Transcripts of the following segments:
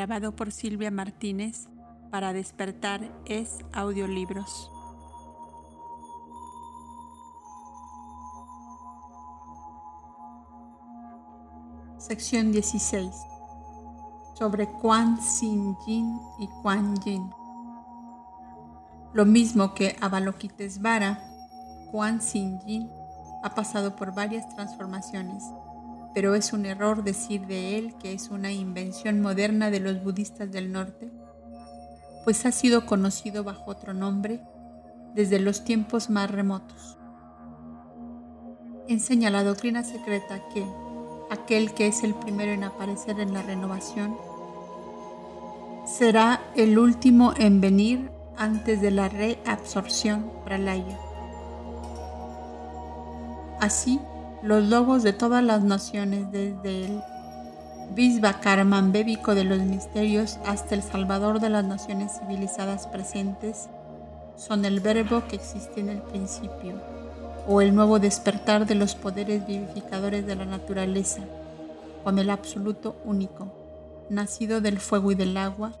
grabado por Silvia Martínez para despertar es audiolibros. Sección 16 sobre Quan Sin Yin y Quan Yin. Lo mismo que Avalokitesvara, Quan Sin Yin ha pasado por varias transformaciones pero es un error decir de él que es una invención moderna de los budistas del norte, pues ha sido conocido bajo otro nombre desde los tiempos más remotos. Enseña la doctrina secreta que aquel que es el primero en aparecer en la renovación será el último en venir antes de la reabsorción pralaya. Así, los lobos de todas las naciones, desde el Visvakarman bébico de los misterios hasta el Salvador de las naciones civilizadas presentes, son el verbo que existe en el principio, o el nuevo despertar de los poderes vivificadores de la naturaleza, con el absoluto único, nacido del fuego y del agua,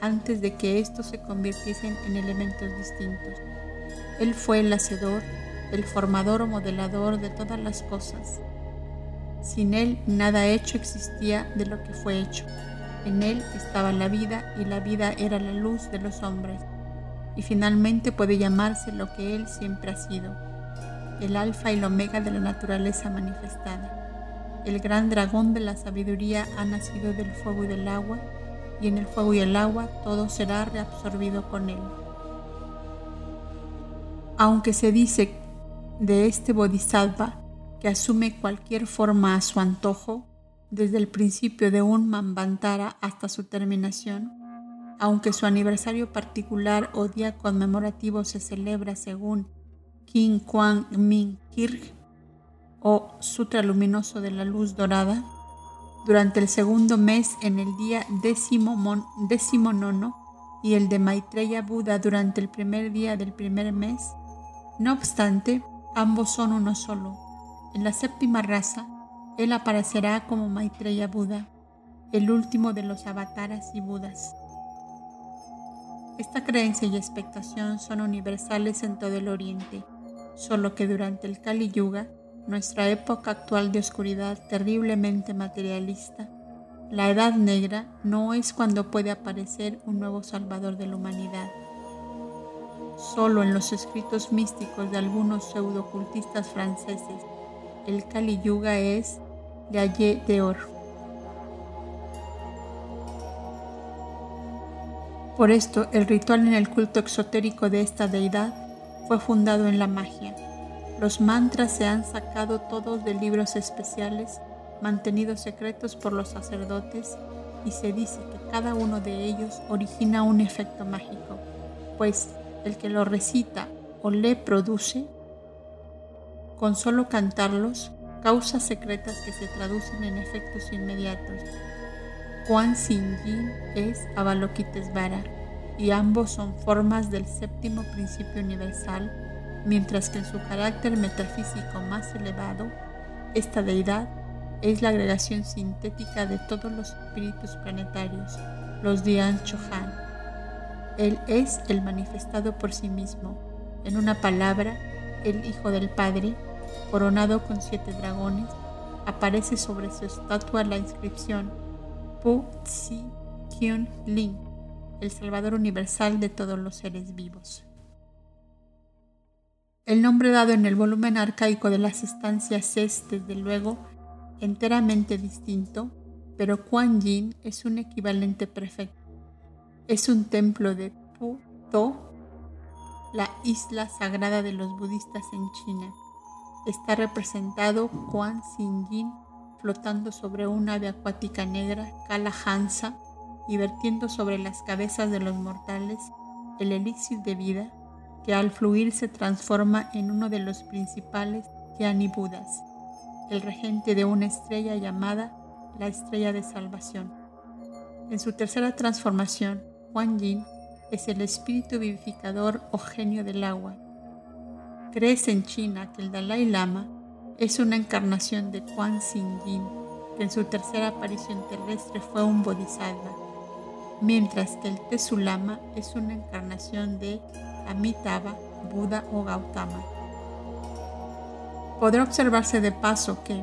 antes de que estos se convirtiesen en elementos distintos. Él fue el hacedor el formador o modelador de todas las cosas. Sin Él nada hecho existía de lo que fue hecho. En Él estaba la vida y la vida era la luz de los hombres. Y finalmente puede llamarse lo que Él siempre ha sido, el alfa y el omega de la naturaleza manifestada. El gran dragón de la sabiduría ha nacido del fuego y del agua, y en el fuego y el agua todo será reabsorbido con Él. Aunque se dice de este bodhisattva que asume cualquier forma a su antojo, desde el principio de un Manvantara hasta su terminación, aunque su aniversario particular o día conmemorativo se celebra según King Kwang Min Kirk o Sutra Luminoso de la Luz Dorada, durante el segundo mes en el día décimo, décimo nono y el de Maitreya Buda durante el primer día del primer mes. No obstante, Ambos son uno solo. En la séptima raza, él aparecerá como Maitreya Buda, el último de los avataras y budas. Esta creencia y expectación son universales en todo el Oriente, solo que durante el Kali Yuga, nuestra época actual de oscuridad terriblemente materialista, la edad negra no es cuando puede aparecer un nuevo salvador de la humanidad Solo en los escritos místicos de algunos pseudo-ocultistas franceses, el Kali Yuga es Ayer de Oro. Por esto, el ritual en el culto exotérico de esta deidad fue fundado en la magia. Los mantras se han sacado todos de libros especiales mantenidos secretos por los sacerdotes y se dice que cada uno de ellos origina un efecto mágico, pues el que lo recita o le produce, con solo cantarlos, causas secretas que se traducen en efectos inmediatos. Juan Sin es Avalokitesvara y ambos son formas del séptimo principio universal, mientras que en su carácter metafísico más elevado, esta deidad es la agregación sintética de todos los espíritus planetarios, los Dian Chohan él es el manifestado por sí mismo. En una palabra, el Hijo del Padre, coronado con siete dragones, aparece sobre su estatua la inscripción Pu Tsi Kyun Lin, el Salvador universal de todos los seres vivos. El nombre dado en el volumen arcaico de las estancias es, desde luego, enteramente distinto, pero Kuan Yin es un equivalente perfecto es un templo de Pu-To, la isla sagrada de los budistas en China. Está representado Kuan Xin flotando sobre una ave acuática negra, Kala Hansa, y vertiendo sobre las cabezas de los mortales el elixir de vida que al fluir se transforma en uno de los principales Yani Budas, el regente de una estrella llamada la estrella de salvación. En su tercera transformación, Juan Yin es el espíritu vivificador o genio del agua. Crees en China que el Dalai Lama es una encarnación de Quan Xin Yin, que en su tercera aparición terrestre fue un bodhisattva, mientras que el Tesulama es una encarnación de Amitabha, Buda o Gautama. Podrá observarse de paso que,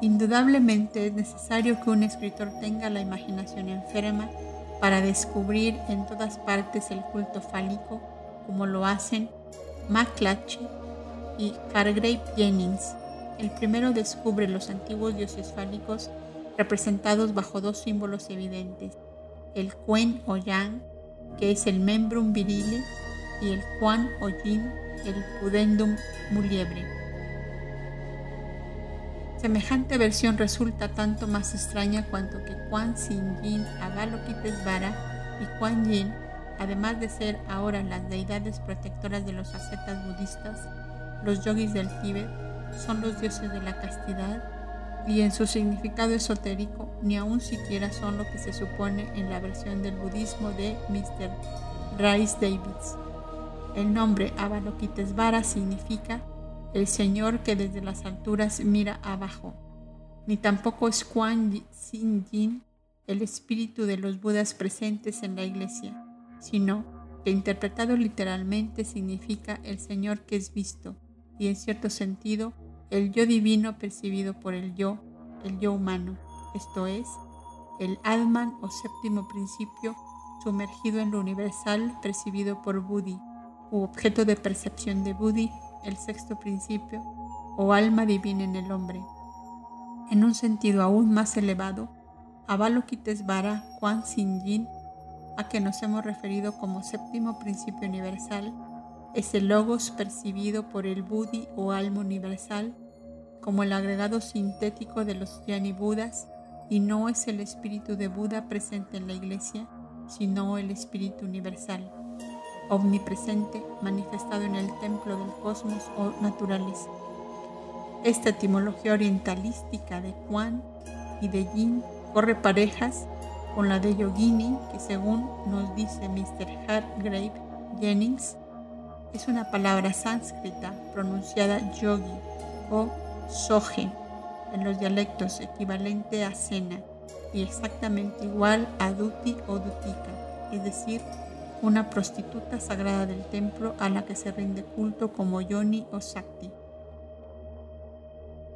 indudablemente, es necesario que un escritor tenga la imaginación enferma para descubrir en todas partes el culto fálico, como lo hacen McClatchy y Hargrave Jennings. El primero descubre los antiguos dioses fálicos representados bajo dos símbolos evidentes, el Quen o Yang, que es el membrum virile, y el Quan o Yin, el pudendum muliebre. Semejante versión resulta tanto más extraña cuanto que Quan Sin Yin Avalokitesvara y Quan Yin, además de ser ahora las deidades protectoras de los ascetas budistas, los yogis del Tíbet, son los dioses de la castidad y en su significado esotérico ni aun siquiera son lo que se supone en la versión del budismo de Mr. Rice Davids. El nombre Avalokitesvara significa el Señor que desde las alturas mira abajo, ni tampoco es Kuan Sin Yin, el espíritu de los Budas presentes en la iglesia, sino que interpretado literalmente significa el Señor que es visto, y en cierto sentido el yo divino percibido por el yo, el yo humano, esto es, el Atman o séptimo principio sumergido en lo universal percibido por Buddhi, u objeto de percepción de Buddhi, el sexto principio, o alma divina en el hombre. En un sentido aún más elevado, Avalokitesvara Kwan Sin a que nos hemos referido como séptimo principio universal, es el logos percibido por el Buddhi o alma universal como el agregado sintético de los Yani Budas y no es el espíritu de Buda presente en la iglesia, sino el espíritu universal, omnipresente, manifestado en el templo del cosmos o naturaleza. Esta etimología orientalística de Juan y de Yin corre parejas con la de Yogini, que según nos dice Mr. Hargrave Jennings, es una palabra sánscrita pronunciada yogi o soje en los dialectos equivalente a cena y exactamente igual a duti o dutika, es decir, una prostituta sagrada del templo a la que se rinde culto como yoni o sakti.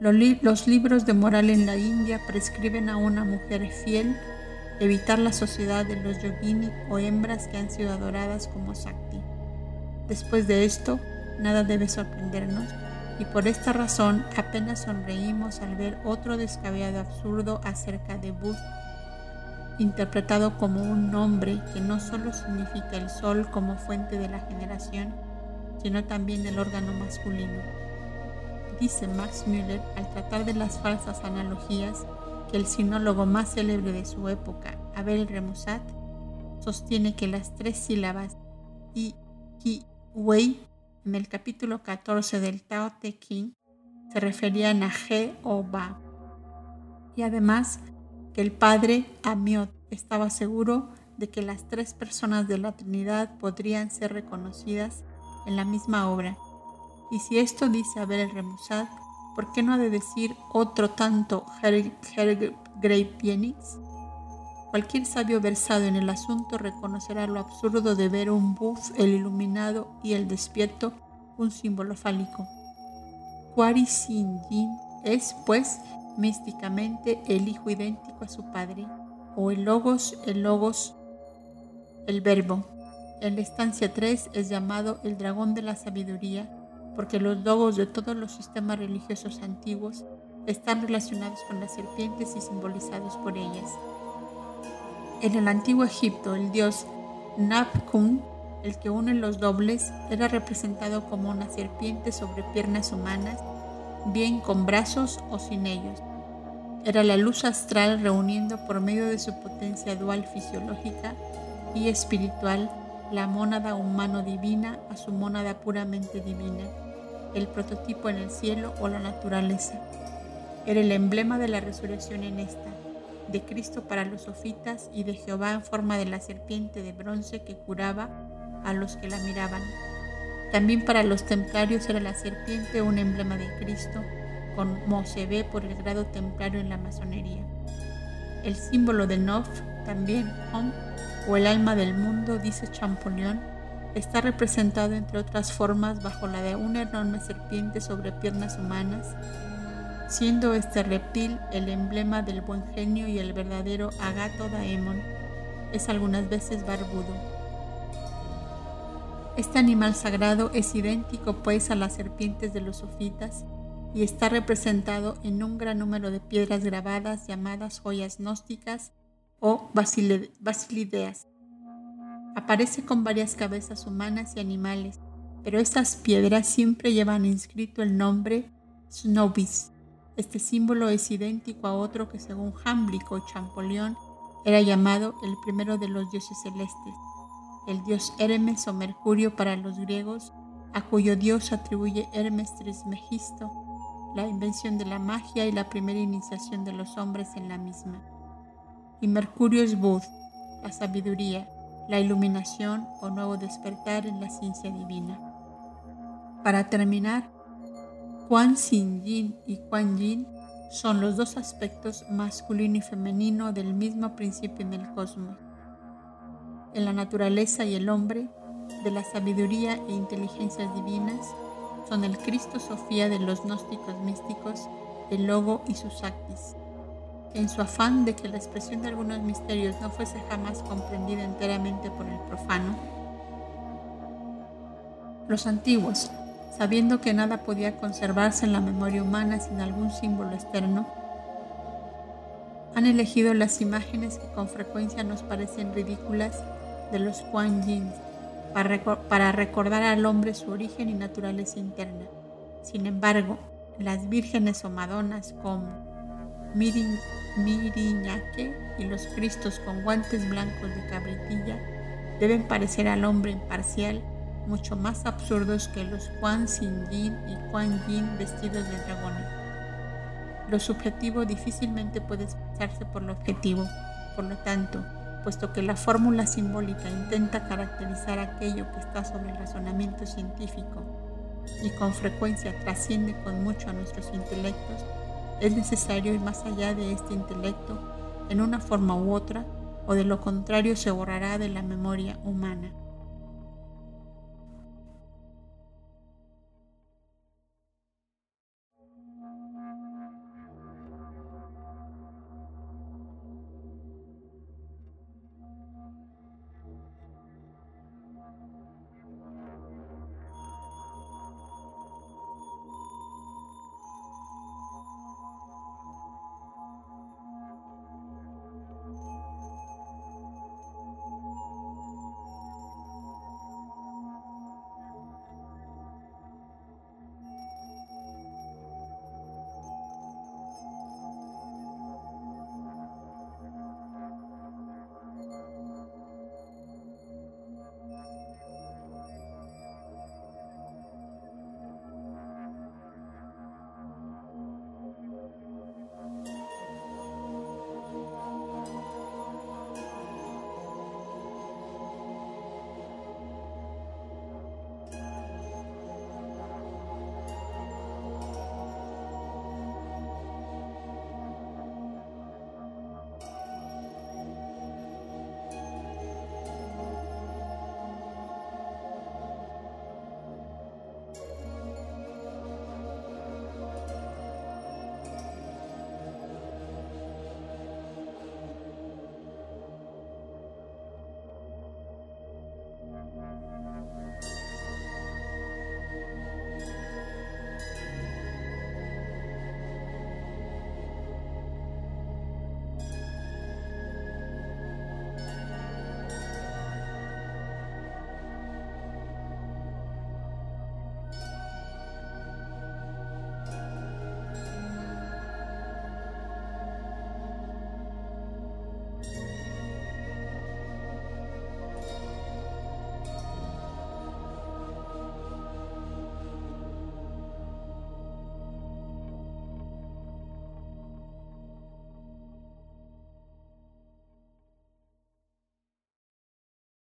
Los libros de moral en la India prescriben a una mujer fiel evitar la sociedad de los yogini o hembras que han sido adoradas como sakti. Después de esto, nada debe sorprendernos y por esta razón apenas sonreímos al ver otro descabellado absurdo acerca de Bud, interpretado como un nombre que no solo significa el sol como fuente de la generación, sino también el órgano masculino. Dice Max Müller al tratar de las falsas analogías que el sinólogo más célebre de su época, Abel Remusat, sostiene que las tres sílabas i, ki, wei en el capítulo 14 del Tao Te Ching se referían a Ge o Ba. Y además que el padre Amiot estaba seguro de que las tres personas de la Trinidad podrían ser reconocidas en la misma obra. Y si esto dice Abel el Remusat, ¿por qué no ha de decir otro tanto Grave Pienix? Cualquier sabio versado en el asunto reconocerá lo absurdo de ver un buf, el iluminado y el despierto, un símbolo fálico. Kwari Sin Yin es, pues, místicamente el hijo idéntico a su padre, o el logos, el logos, el verbo. En la estancia 3 es llamado el dragón de la sabiduría, porque los logos de todos los sistemas religiosos antiguos están relacionados con las serpientes y simbolizados por ellas. En el antiguo Egipto, el dios Nabkun, el que une los dobles, era representado como una serpiente sobre piernas humanas, bien con brazos o sin ellos. Era la luz astral reuniendo por medio de su potencia dual fisiológica y espiritual la mónada humano divina a su mónada puramente divina, el prototipo en el cielo o la naturaleza. Era el emblema de la resurrección en esta de Cristo para los sofitas y de Jehová en forma de la serpiente de bronce que curaba a los que la miraban. También para los templarios era la serpiente un emblema de Cristo, como se ve por el grado templario en la masonería. El símbolo de Nof, también Hom, o el alma del mundo, dice Champollion, está representado entre otras formas bajo la de una enorme serpiente sobre piernas humanas, siendo este reptil el emblema del buen genio y el verdadero Agato Daemon, es algunas veces barbudo. Este animal sagrado es idéntico pues a las serpientes de los sofitas y está representado en un gran número de piedras grabadas llamadas joyas gnósticas o basilideas. Aparece con varias cabezas humanas y animales, pero estas piedras siempre llevan inscrito el nombre Snobis. Este símbolo es idéntico a otro que según Jámblico o Champollion era llamado el primero de los dioses celestes, el dios Hermes o Mercurio para los griegos, a cuyo dios atribuye Hermes Trismegisto la invención de la magia y la primera iniciación de los hombres en la misma. Y Mercurio es Bud, la sabiduría, la iluminación o nuevo despertar en la ciencia divina. Para terminar, Quan Xin Yin y Quan Yin son los dos aspectos masculino y femenino del mismo principio en el cosmos. En la naturaleza y el hombre, de la sabiduría e inteligencias divinas, son el Cristo Sofía de los gnósticos místicos, el Logo y sus actis. En su afán de que la expresión de algunos misterios no fuese jamás comprendida enteramente por el profano, los antiguos, sabiendo que nada podía conservarse en la memoria humana sin algún símbolo externo, han elegido las imágenes que con frecuencia nos parecen ridículas de los Kuan Yin para, recordar al hombre su origen y naturaleza interna. Sin embargo, las vírgenes o madonas como Miriñaque y los cristos con guantes blancos de cabritilla deben parecer al hombre imparcial mucho más absurdos que los Quan Sin Yin y Quan Yin vestidos de dragones. Lo subjetivo difícilmente puede expresarse por lo objetivo, por lo tanto, puesto que la fórmula simbólica intenta caracterizar aquello que está sobre el razonamiento científico y con frecuencia trasciende con mucho a nuestros intelectos, es necesario ir más allá de este intelecto en una forma u otra, o de lo contrario se borrará de la memoria humana.